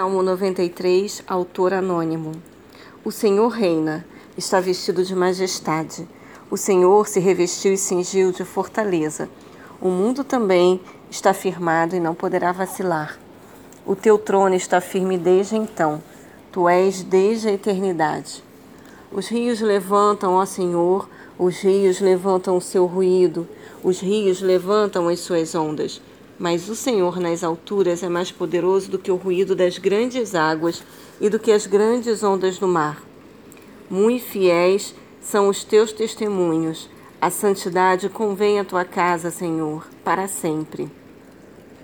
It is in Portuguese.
Salmo 93, autor anônimo. O Senhor reina, está vestido de majestade. O Senhor se revestiu e cingiu de fortaleza. O mundo também está firmado e não poderá vacilar. O teu trono está firme desde então. Tu és desde a eternidade. Os rios levantam, ó Senhor, os rios levantam o seu ruído, os rios levantam as suas ondas. Mas o Senhor nas alturas é mais poderoso do que o ruído das grandes águas e do que as grandes ondas do mar. Muito fiéis são os teus testemunhos. A santidade convém à tua casa, Senhor, para sempre.